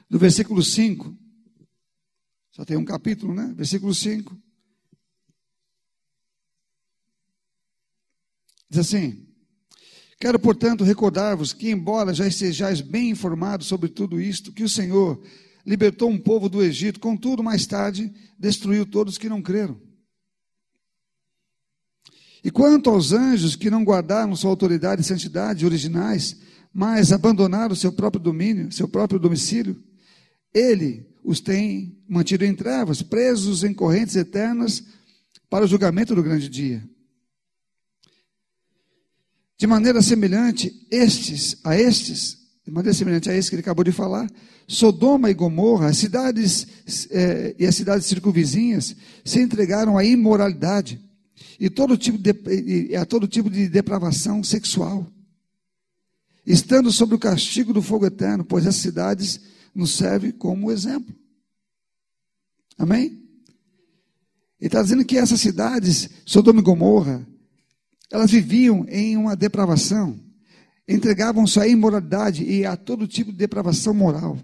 do versículo 5. Só tem um capítulo, né? Versículo 5. Diz assim: Quero, portanto, recordar-vos que, embora já estejais bem informados sobre tudo isto, que o Senhor libertou um povo do Egito, contudo, mais tarde, destruiu todos que não creram. E quanto aos anjos que não guardaram sua autoridade e santidade originais, mas abandonaram seu próprio domínio, seu próprio domicílio, ele os tem mantido em trevas, presos em correntes eternas para o julgamento do grande dia. De maneira semelhante, estes, a estes, de maneira semelhante a estes que ele acabou de falar, Sodoma e Gomorra, as cidades é, e as cidades circunvizinhas se entregaram à imoralidade e todo tipo de, a todo tipo de depravação sexual, estando sob o castigo do fogo eterno, pois as cidades nos servem como exemplo. Amém? Ele está dizendo que essas cidades, Sodoma e Gomorra, elas viviam em uma depravação, entregavam-se à imoralidade e a todo tipo de depravação moral,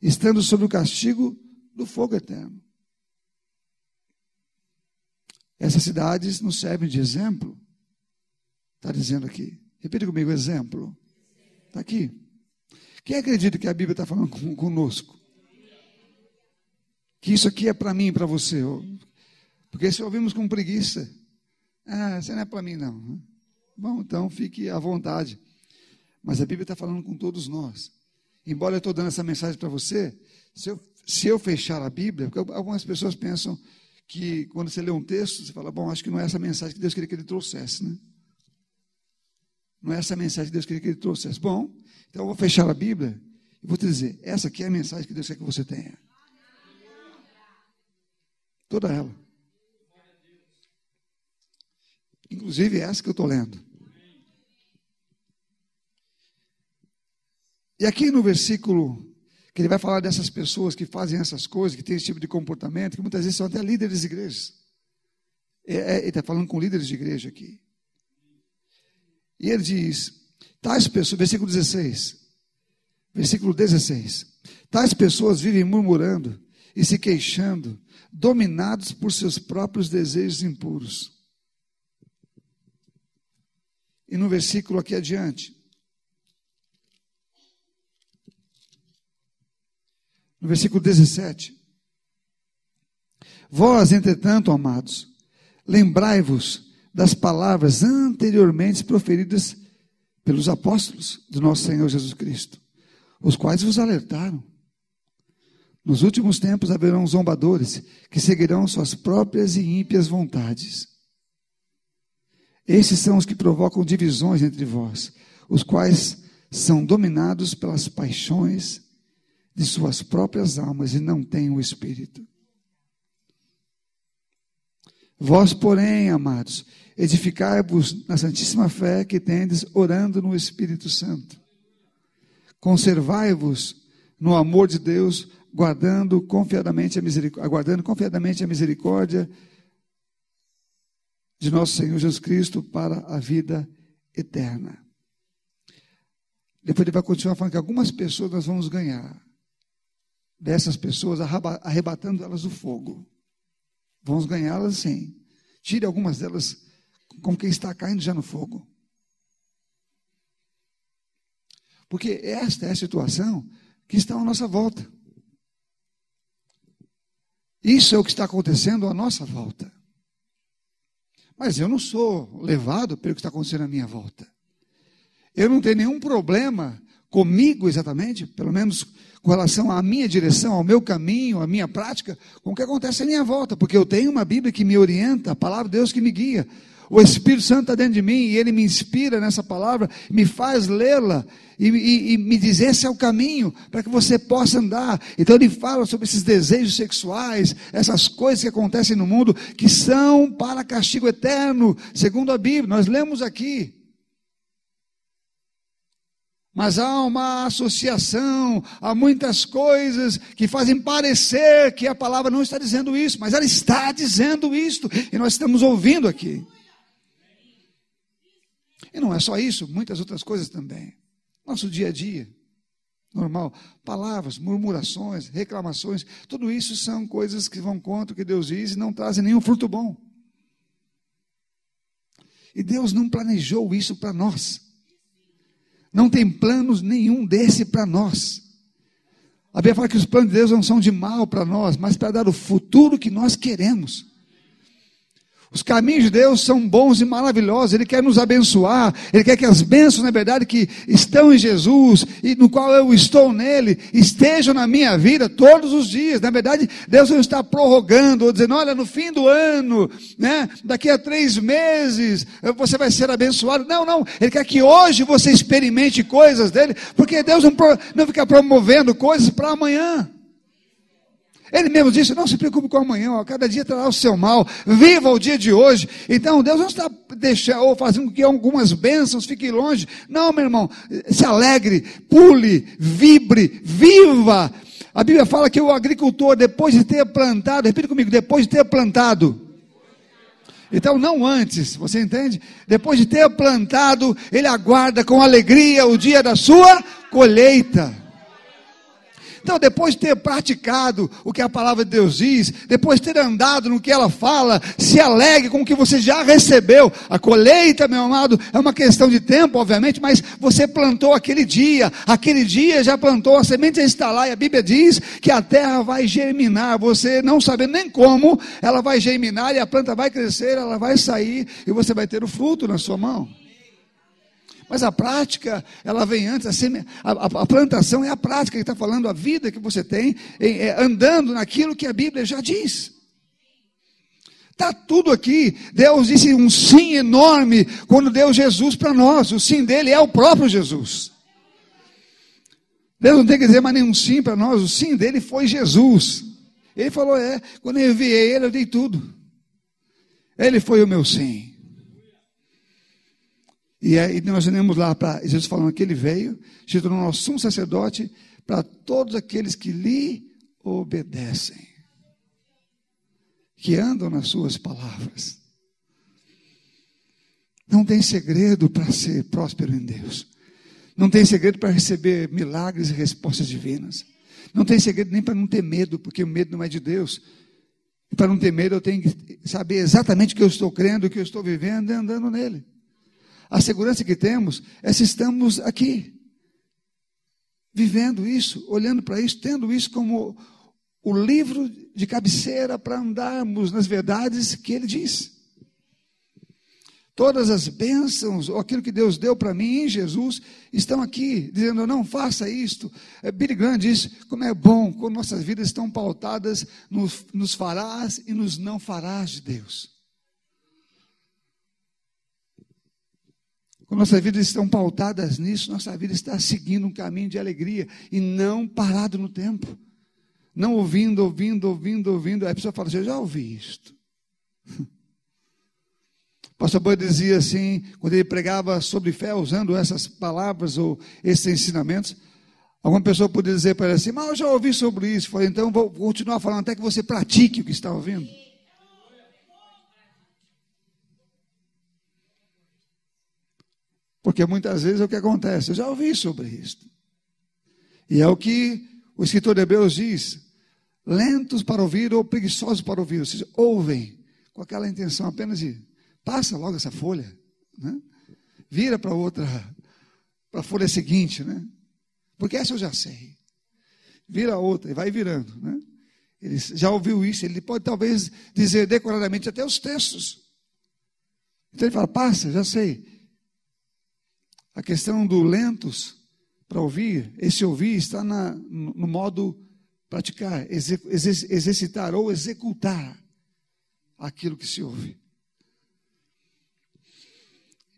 estando sob o castigo do fogo eterno. Essas cidades nos servem de exemplo. Está dizendo aqui. Repita comigo, exemplo. Está aqui. Quem acredita que a Bíblia está falando conosco? Que isso aqui é para mim e para você. Porque se ouvimos com preguiça, ah, isso não é para mim, não. Bom, então fique à vontade. Mas a Bíblia está falando com todos nós. Embora eu estou dando essa mensagem para você, se eu, se eu fechar a Bíblia, porque algumas pessoas pensam que quando você lê um texto, você fala, bom, acho que não é essa mensagem que Deus queria que ele trouxesse, né? Não é essa mensagem que Deus queria que ele trouxesse. Bom, então eu vou fechar a Bíblia e vou te dizer, essa aqui é a mensagem que Deus quer que você tenha. Toda ela. Inclusive essa que eu estou lendo. E aqui no versículo, que ele vai falar dessas pessoas que fazem essas coisas, que têm esse tipo de comportamento, que muitas vezes são até líderes de igrejas. É, é, ele está falando com líderes de igreja aqui. E ele diz: tais pessoas, versículo 16, versículo 16: tais pessoas vivem murmurando e se queixando, dominados por seus próprios desejos impuros. E no versículo aqui adiante, no versículo 17: Vós, entretanto, amados, lembrai-vos das palavras anteriormente proferidas pelos apóstolos do nosso Senhor Jesus Cristo, os quais vos alertaram. Nos últimos tempos haverão zombadores que seguirão suas próprias e ímpias vontades esses são os que provocam divisões entre vós, os quais são dominados pelas paixões de suas próprias almas e não têm o Espírito. Vós, porém, amados, edificai-vos na santíssima fé que tendes, orando no Espírito Santo. Conservai-vos no amor de Deus, guardando confiadamente a misericórdia, aguardando confiadamente a misericórdia de nosso Senhor Jesus Cristo para a vida eterna. Depois ele vai continuar falando que algumas pessoas nós vamos ganhar. Dessas pessoas, arrebatando elas do fogo. Vamos ganhá-las sim. Tire algumas delas como quem está caindo já no fogo. Porque esta é a situação que está à nossa volta. Isso é o que está acontecendo à nossa volta. Mas eu não sou levado pelo que está acontecendo à minha volta. Eu não tenho nenhum problema comigo exatamente, pelo menos com relação à minha direção, ao meu caminho, à minha prática, com o que acontece à minha volta, porque eu tenho uma Bíblia que me orienta, a palavra de Deus que me guia. O Espírito Santo está dentro de mim e ele me inspira nessa palavra, me faz lê-la e, e, e, me diz: esse é o caminho para que você possa andar. Então ele fala sobre esses desejos sexuais, essas coisas que acontecem no mundo, que são para castigo eterno, segundo a Bíblia. Nós lemos aqui. Mas há uma associação, há muitas coisas que fazem parecer que a palavra não está dizendo isso, mas ela está dizendo isto, e nós estamos ouvindo aqui. E não é só isso, muitas outras coisas também. Nosso dia a dia, normal, palavras, murmurações, reclamações, tudo isso são coisas que vão contra o que Deus diz e não trazem nenhum fruto bom. E Deus não planejou isso para nós. Não tem planos nenhum desse para nós. A Bíblia fala que os planos de Deus não são de mal para nós, mas para dar o futuro que nós queremos. Os caminhos de Deus são bons e maravilhosos. Ele quer nos abençoar. Ele quer que as bênçãos, na verdade, que estão em Jesus e no qual eu estou nele, estejam na minha vida todos os dias. Na verdade, Deus não está prorrogando, ou dizendo, olha, no fim do ano, né, daqui a três meses, você vai ser abençoado. Não, não. Ele quer que hoje você experimente coisas dele, porque Deus não, não fica promovendo coisas para amanhã. Ele mesmo disse: não se preocupe com amanhã, ó, cada dia trará o seu mal, viva o dia de hoje. Então Deus não está deixando ou fazendo com que algumas bênçãos fiquem longe. Não, meu irmão, se alegre, pule, vibre, viva. A Bíblia fala que o agricultor, depois de ter plantado, repita comigo, depois de ter plantado, então, não antes, você entende? Depois de ter plantado, ele aguarda com alegria o dia da sua colheita. Então, depois de ter praticado o que a palavra de Deus diz, depois de ter andado no que ela fala, se alegre com o que você já recebeu. A colheita, meu amado, é uma questão de tempo, obviamente, mas você plantou aquele dia, aquele dia já plantou, a semente já está lá, e a Bíblia diz que a terra vai germinar, você não sabendo nem como, ela vai germinar e a planta vai crescer, ela vai sair e você vai ter o fruto na sua mão. Mas a prática, ela vem antes, a, seme, a, a, plantação é a prática que está falando, a vida que você tem, é, andando naquilo que a Bíblia já diz. Está tudo aqui. Deus disse um sim enorme quando deu Jesus para nós. O sim dele é o próprio Jesus. Deus não tem que dizer mais nenhum sim para nós. O sim dele foi Jesus. Ele falou: É, quando eu enviei ele, eu dei tudo. Ele foi o meu sim. E aí nós iremos lá para Jesus falando que ele veio, se tornou nosso sumo sacerdote para todos aqueles que lhe obedecem, que andam nas suas palavras. Não tem segredo para ser próspero em Deus. Não tem segredo para receber milagres e respostas divinas. Não tem segredo nem para não ter medo, porque o medo não é de Deus. E para não ter medo, eu tenho que saber exatamente o que eu estou crendo, o que eu estou vivendo e andando nele. A segurança que temos é se estamos aqui, vivendo isso, olhando para isso, tendo isso como o livro de cabeceira para andarmos nas verdades que ele diz. Todas as bênçãos, ou aquilo que Deus deu para mim em Jesus, estão aqui, dizendo: não faça isto. É, Billy Graham diz: como é bom quando nossas vidas estão pautadas nos, nos farás e nos não farás de Deus. Quando nossas vidas estão pautadas nisso, nossa vida está seguindo um caminho de alegria e não parado no tempo. Não ouvindo, ouvindo, ouvindo, ouvindo. Aí a pessoa fala assim: Eu já ouvi isto. O pastor Boi dizia assim, quando ele pregava sobre fé, usando essas palavras ou esses ensinamentos, alguma pessoa poderia dizer para ele assim: Mas eu já ouvi sobre isso. Eu falei, então vou continuar falando até que você pratique o que está ouvindo. Porque muitas vezes é o que acontece. Eu já ouvi sobre isso. E é o que o escritor de Hebreus diz: lentos para ouvir ou preguiçosos para ouvir. Ou ouvem com aquela intenção apenas de passa logo essa folha, né? vira para outra, para a folha seguinte, né? Porque essa eu já sei. Vira outra e vai virando, né? Ele já ouviu isso, ele pode talvez dizer decoradamente até os textos. Então ele fala: passa, já sei. A questão do lentos para ouvir, esse ouvir está na, no modo praticar, exercitar ou executar aquilo que se ouve.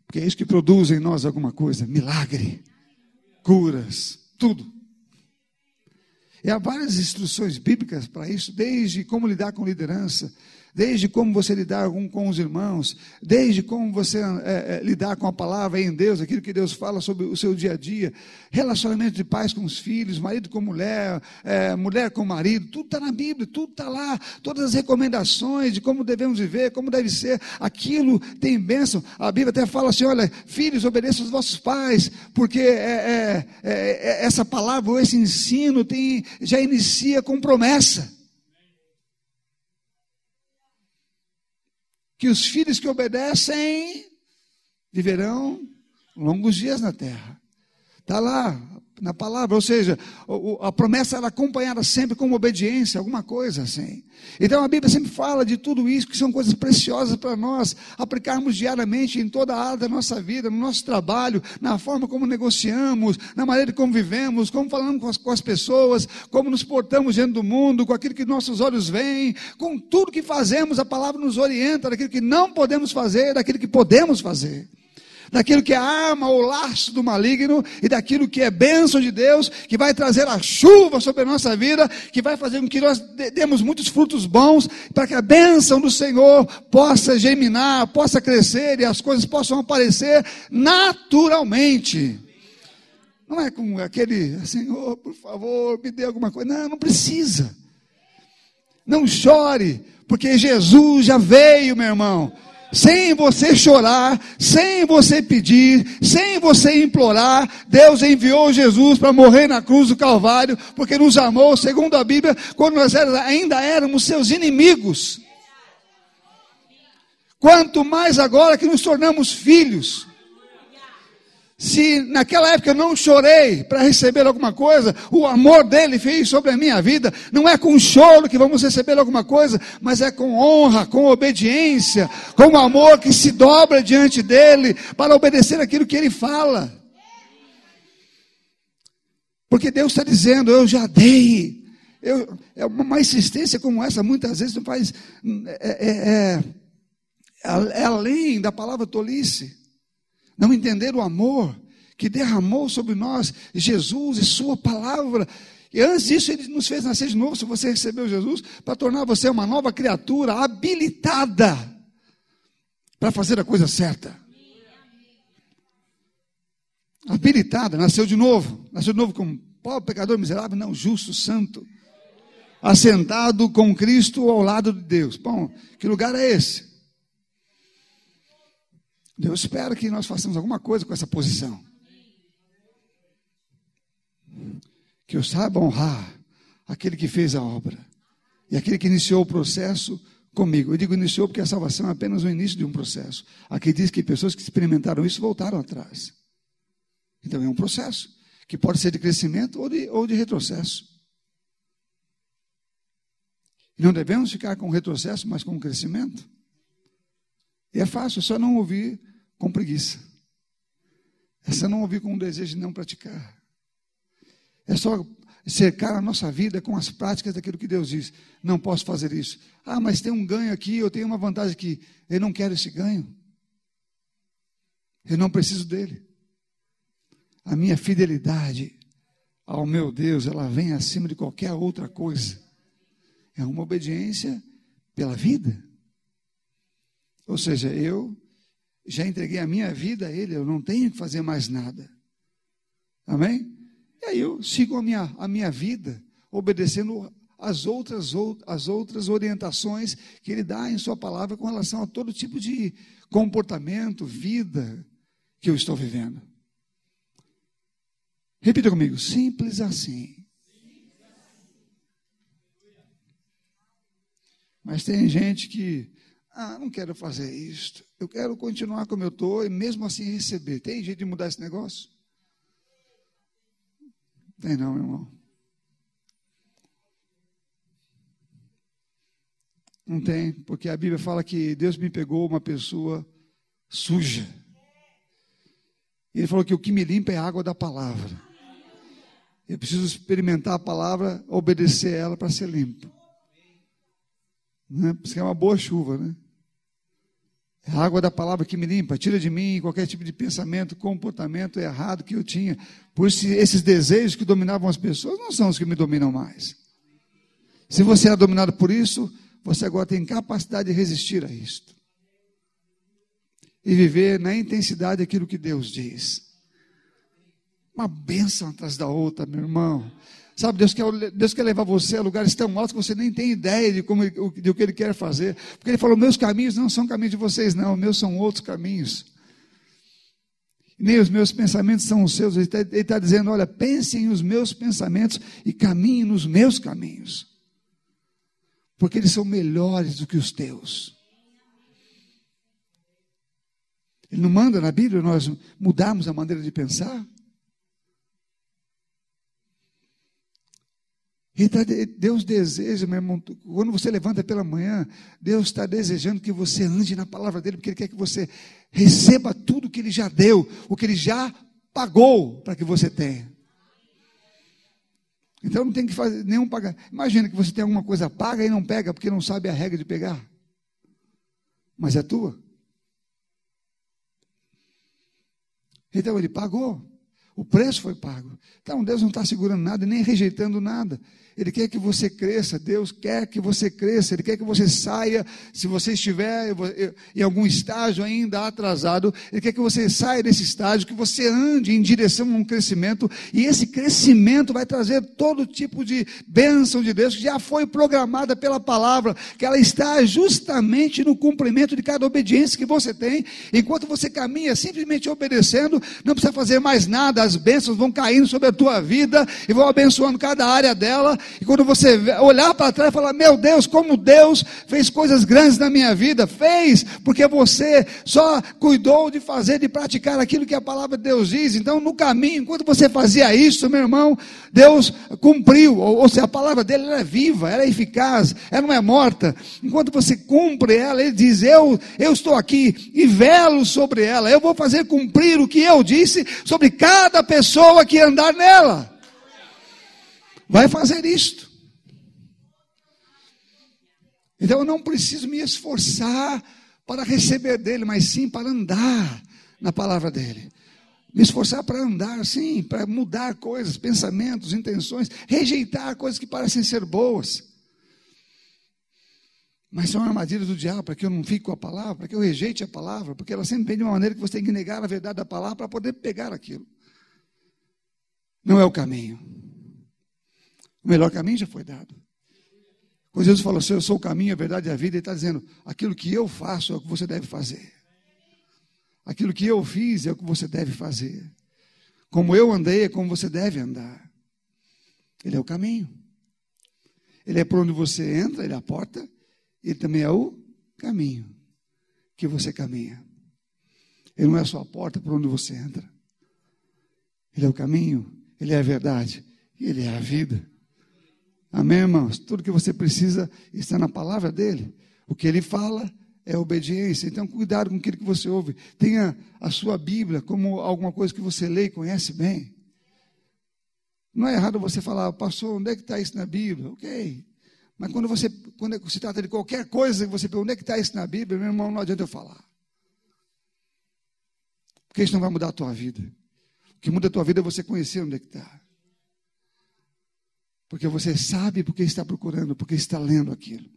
Porque é isso que produz em nós alguma coisa: milagre, curas, tudo. E há várias instruções bíblicas para isso, desde como lidar com liderança, desde como você lidar com, com os irmãos, desde como você é, é, lidar com a palavra em Deus, aquilo que Deus fala sobre o seu dia a dia, relacionamento de pais com os filhos, marido com mulher, é, mulher com marido, tudo está na Bíblia, tudo está lá, todas as recomendações de como devemos viver, como deve ser, aquilo tem bênção. A Bíblia até fala assim: olha, filhos, obedeçam os vossos pais, porque é, é, é, essa palavra, esse ensino tem, já inicia com promessa. Que os filhos que obedecem viverão longos dias na terra. Está lá na palavra, ou seja, a promessa era acompanhada sempre com obediência, alguma coisa assim. Então a Bíblia sempre fala de tudo isso, que são coisas preciosas para nós aplicarmos diariamente em toda a área da nossa vida, no nosso trabalho, na forma como negociamos, na maneira como vivemos, como falamos com as, com as pessoas, como nos portamos diante do mundo, com aquilo que nossos olhos veem, com tudo que fazemos, a palavra nos orienta daquilo que não podemos fazer, daquilo que podemos fazer daquilo que é arma ou laço do maligno e daquilo que é bênção de Deus, que vai trazer a chuva sobre a nossa vida, que vai fazer com que nós demos muitos frutos bons, para que a bênção do Senhor possa germinar, possa crescer e as coisas possam aparecer naturalmente. Não é com aquele, Senhor, por favor, me dê alguma coisa. Não, não precisa. Não chore, porque Jesus já veio, meu irmão sem você chorar, sem você pedir, sem você implorar, Deus enviou Jesus para morrer na cruz do Calvário, porque nos amou, segundo a Bíblia, quando nós ainda éramos seus inimigos. Quanto mais agora que nos tornamos filhos. Se naquela época eu não chorei para receber alguma coisa, o amor dele fez sobre a minha vida. Não é com choro que vamos receber alguma coisa, mas é com honra, com obediência, com amor que se dobra diante dele para obedecer aquilo que ele fala. Porque Deus está dizendo: Eu já dei. Eu, é uma insistência como essa, muitas vezes não faz. É, é, é, é além da palavra tolice não entender o amor que derramou sobre nós Jesus e Sua palavra. E antes disso, Ele nos fez nascer de novo, se você recebeu Jesus, para tornar você uma nova criatura habilitada para fazer a coisa certa. Habilitada, nasceu de novo. Nasceu de novo como pobre, pecador, miserável, não, justo, santo. Assentado com Cristo ao lado de Deus. Bom, que lugar é esse? Deus espera que nós façamos alguma coisa com essa posição. Que eu saiba honrar aquele que fez a obra e aquele que iniciou o processo comigo. Eu digo iniciou porque a salvação é apenas o início de um processo. Aqui diz que pessoas que experimentaram isso voltaram atrás. Então é um processo que pode ser de crescimento ou de, ou de retrocesso. Não devemos ficar com retrocesso, mas com crescimento. E é fácil, só não ouvir com preguiça. Só não ouvir com um desejo de não praticar. É só cercar a nossa vida com as práticas daquilo que Deus diz. Não posso fazer isso. Ah, mas tem um ganho aqui, eu tenho uma vantagem aqui. Eu não quero esse ganho. Eu não preciso dele. A minha fidelidade ao meu Deus, ela vem acima de qualquer outra coisa. É uma obediência pela vida. Ou seja, eu já entreguei a minha vida a Ele, eu não tenho que fazer mais nada. Amém? E aí eu sigo a minha, a minha vida, obedecendo as outras, as outras orientações que Ele dá em Sua palavra com relação a todo tipo de comportamento, vida que eu estou vivendo. Repita comigo, simples assim. Mas tem gente que ah, não quero fazer isto. Eu quero continuar como eu estou e mesmo assim receber. Tem jeito de mudar esse negócio? Tem não, meu irmão. Não tem, porque a Bíblia fala que Deus me pegou uma pessoa suja. Ele falou que o que me limpa é a água da palavra. Eu preciso experimentar a palavra, obedecer ela para ser limpo. Né? Porque é uma boa chuva, né? É a água da palavra que me limpa, tira de mim qualquer tipo de pensamento, comportamento errado que eu tinha. Por isso, esses desejos que dominavam as pessoas não são os que me dominam mais. Se você é dominado por isso, você agora tem capacidade de resistir a isto. E viver na intensidade aquilo que Deus diz. Uma bênção atrás da outra, meu irmão. Sabe, Deus quer, Deus quer levar você a lugares tão altos que você nem tem ideia de, como, de o que Ele quer fazer. Porque Ele falou: meus caminhos não são caminhos de vocês, não, meus são outros caminhos. Nem os meus pensamentos são os seus. Ele está tá dizendo: olha, pensem os meus pensamentos e caminhem nos meus caminhos. Porque eles são melhores do que os teus. Ele não manda na Bíblia nós mudarmos a maneira de pensar? Deus deseja, meu irmão, quando você levanta pela manhã, Deus está desejando que você ande na palavra dele, porque Ele quer que você receba tudo que Ele já deu, o que Ele já pagou para que você tenha. Então não tem que fazer nenhum pagar. Imagina que você tem alguma coisa paga e não pega, porque não sabe a regra de pegar. Mas é tua. Então ele pagou. O preço foi pago. Então Deus não está segurando nada nem rejeitando nada. Ele quer que você cresça, Deus quer que você cresça, Ele quer que você saia, se você estiver em algum estágio ainda atrasado, Ele quer que você saia desse estágio, que você ande em direção a um crescimento, e esse crescimento vai trazer todo tipo de bênção de Deus, que já foi programada pela palavra, que ela está justamente no cumprimento de cada obediência que você tem, enquanto você caminha simplesmente obedecendo, não precisa fazer mais nada, as bênçãos vão caindo sobre a tua vida e vão abençoando cada área dela, e quando você olhar para trás e falar: Meu Deus, como Deus fez coisas grandes na minha vida, fez, porque você só cuidou de fazer, de praticar aquilo que a palavra de Deus diz. Então, no caminho, enquanto você fazia isso, meu irmão, Deus cumpriu, ou, ou seja, a palavra dele é viva, ela é eficaz, ela não é morta. Enquanto você cumpre ela, ele diz: Eu, eu estou aqui e velo sobre ela, eu vou fazer cumprir o que eu disse sobre cada pessoa que andar nela vai fazer isto. Então eu não preciso me esforçar para receber dele, mas sim para andar na palavra dele. Me esforçar para andar, sim, para mudar coisas, pensamentos, intenções, rejeitar coisas que parecem ser boas. Mas são armadilhas do diabo para que eu não fique com a palavra, para que eu rejeite a palavra, porque ela sempre vem de uma maneira que você tem que negar a verdade da palavra para poder pegar aquilo. Não é o caminho. O melhor caminho já foi dado. Quando Jesus falou assim, eu sou o caminho, a verdade e a vida, ele está dizendo, aquilo que eu faço é o que você deve fazer. Aquilo que eu fiz é o que você deve fazer. Como eu andei é como você deve andar. Ele é o caminho. Ele é por onde você entra, ele é a porta. Ele também é o caminho que você caminha. Ele não é só a porta por onde você entra. Ele é o caminho, ele é a verdade, ele é a vida. Amém, irmãos? Tudo que você precisa está na palavra dele. O que ele fala é obediência. Então, cuidado com aquilo que você ouve. Tenha a sua Bíblia como alguma coisa que você lê e conhece bem. Não é errado você falar, pastor, onde é que está isso na Bíblia? Ok. Mas quando você quando se trata de qualquer coisa que você pergunta, onde é que está isso na Bíblia, meu irmão, não adianta eu falar. Porque isso não vai mudar a tua vida. O que muda a tua vida é você conhecer onde é que está. Porque você sabe porque está procurando, porque está lendo aquilo.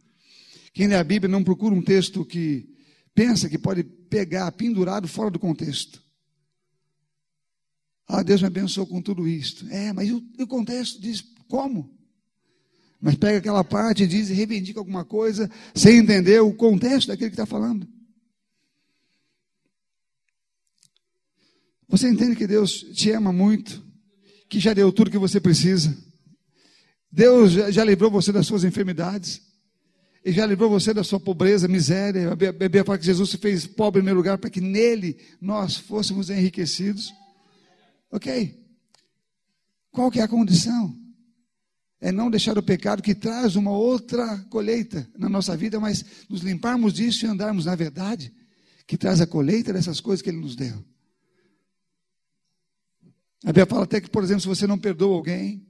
Quem lê a Bíblia não procura um texto que pensa que pode pegar pendurado fora do contexto. Ah, Deus me abençoou com tudo isto. É, mas o, contexto diz como? Mas pega aquela parte e diz reivindica alguma coisa sem entender o contexto daquele que está falando. Você entende que Deus te ama muito, que já deu tudo que você precisa. Deus já livrou você das suas enfermidades. E já livrou você da sua pobreza, miséria. A Bíblia fala que Jesus se fez pobre em meu lugar para que nele nós fôssemos enriquecidos. Ok? Qual que é a condição? É não deixar o pecado que traz uma outra colheita na nossa vida, mas nos limparmos disso e andarmos na verdade, que traz a colheita dessas coisas que Ele nos deu. A Bíblia fala até que, por exemplo, se você não perdoa alguém,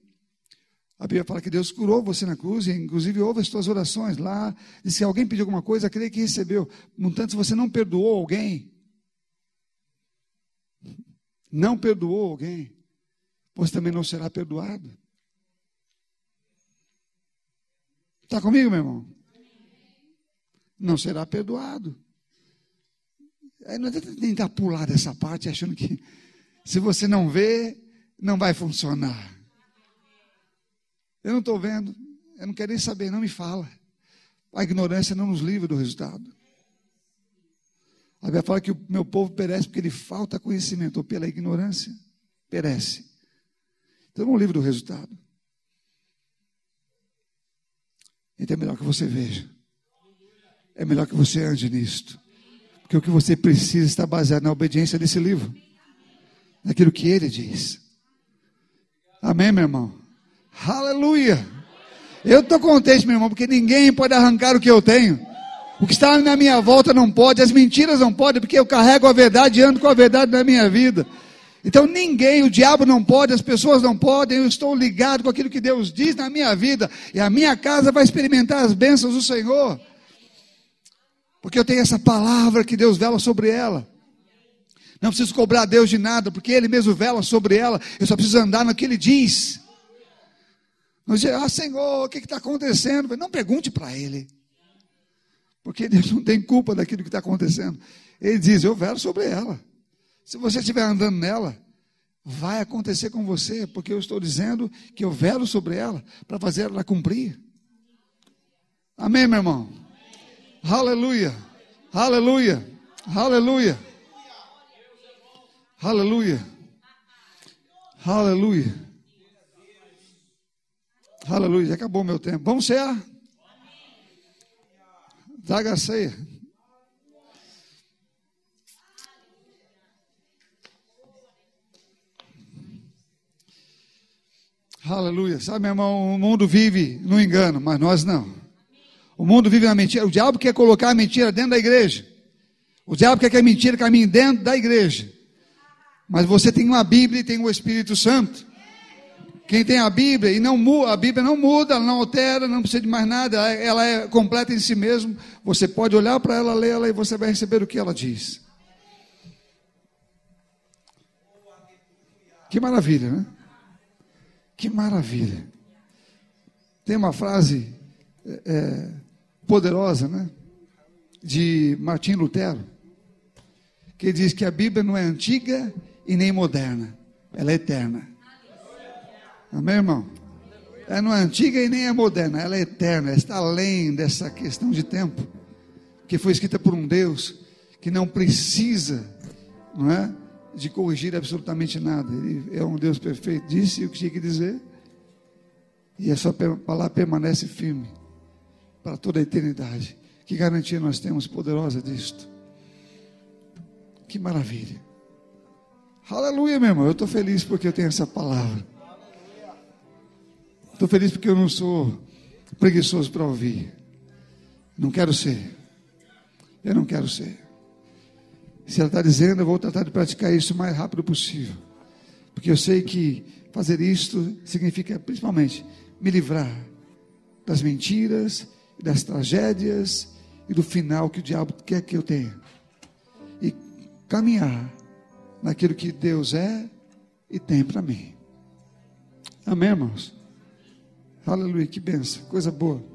A Bíblia fala que Deus curou você na cruz, e inclusive ouve as suas orações lá. E se alguém pediu alguma coisa, creia que recebeu. No entanto, se você não perdoou alguém, não perdoou alguém, você também não será perdoado. Está comigo, meu irmão? Não será perdoado. Aí não adianta tentar pular dessa parte achando que se você não vê, não vai funcionar. Eu não estou vendo, eu não quero nem saber, não me fala. A ignorância não nos livra do resultado. A Bíblia fala que o meu povo perece porque ele falta conhecimento, ou pela ignorância, perece. Então não livra do resultado. Então é melhor que você veja. É melhor que você ande nisto. Porque o que você precisa está baseado na obediência desse livro. Naquilo que ele diz. Amém, meu irmão? Aleluia! Eu estou contente, meu irmão, porque ninguém pode arrancar o que eu tenho. O que está na minha volta não pode, as mentiras não podem, porque eu carrego a verdade e ando com a verdade na minha vida. Então ninguém, o diabo não pode, as pessoas não podem, eu estou ligado com aquilo que Deus diz na minha vida, e a minha casa vai experimentar as bênçãos do Senhor, porque eu tenho essa palavra que Deus vela sobre ela. Não preciso cobrar Deus de nada, porque Ele mesmo vela sobre ela, eu só preciso andar no que Ele diz. Não dizer, ah Senhor, o que está acontecendo? Não pergunte para Ele, porque Deus não tem culpa daquilo que está acontecendo. Ele diz, eu velo sobre ela. Se você estiver andando nela, vai acontecer com você, porque eu estou dizendo que eu velo sobre ela para fazer ela cumprir. Amém, meu irmão? Aleluia, aleluia, aleluia, aleluia, aleluia, aleluia. Acabou meu tempo. Vamos cear? Traga a ceia. Aleluia. Sabe, meu irmão, o mundo vive no engano, mas nós não. O mundo vive na mentira. O diabo quer colocar a mentira dentro da igreja. O diabo quer que a mentira caminhe dentro da igreja. Mas você tem uma Bíblia e tem o Espírito Santo. Quem tem a Bíblia e não muda, a Bíblia não muda, ela não altera, não precisa de mais nada, ela é completa em si mesmo. Você pode olhar para ela, ler ela e você vai receber o que ela diz. Que maravilha, né? Que maravilha. Tem uma frase é, é, poderosa, né? De Martim Lutero, que diz que a Bíblia não é antiga e nem moderna, ela é eterna. Amém, irmão? Ela não é antiga e nem é moderna, ela é eterna, está além dessa questão de tempo, que foi escrita por um Deus que não precisa, não é? de corrigir absolutamente nada. Ele é um Deus perfeito, disse o que tinha que dizer, e a sua palavra permanece firme para toda a eternidade. Que garantia nós temos poderosa disto? Que maravilha. Aleluia, meu irmão. Eu estou feliz porque eu tenho essa palavra. Estou feliz porque eu não sou preguiçoso para ouvir. Não quero ser. Eu não quero ser. Se ela está dizendo, eu vou tratar de praticar isso o mais rápido possível. Porque eu sei que fazer isto significa, principalmente, me livrar das mentiras, das tragédias e do final que o diabo quer que eu tenha. E caminhar naquilo que Deus é e tem para mim. Amém, irmãos? Aleluia, que benção, coisa boa.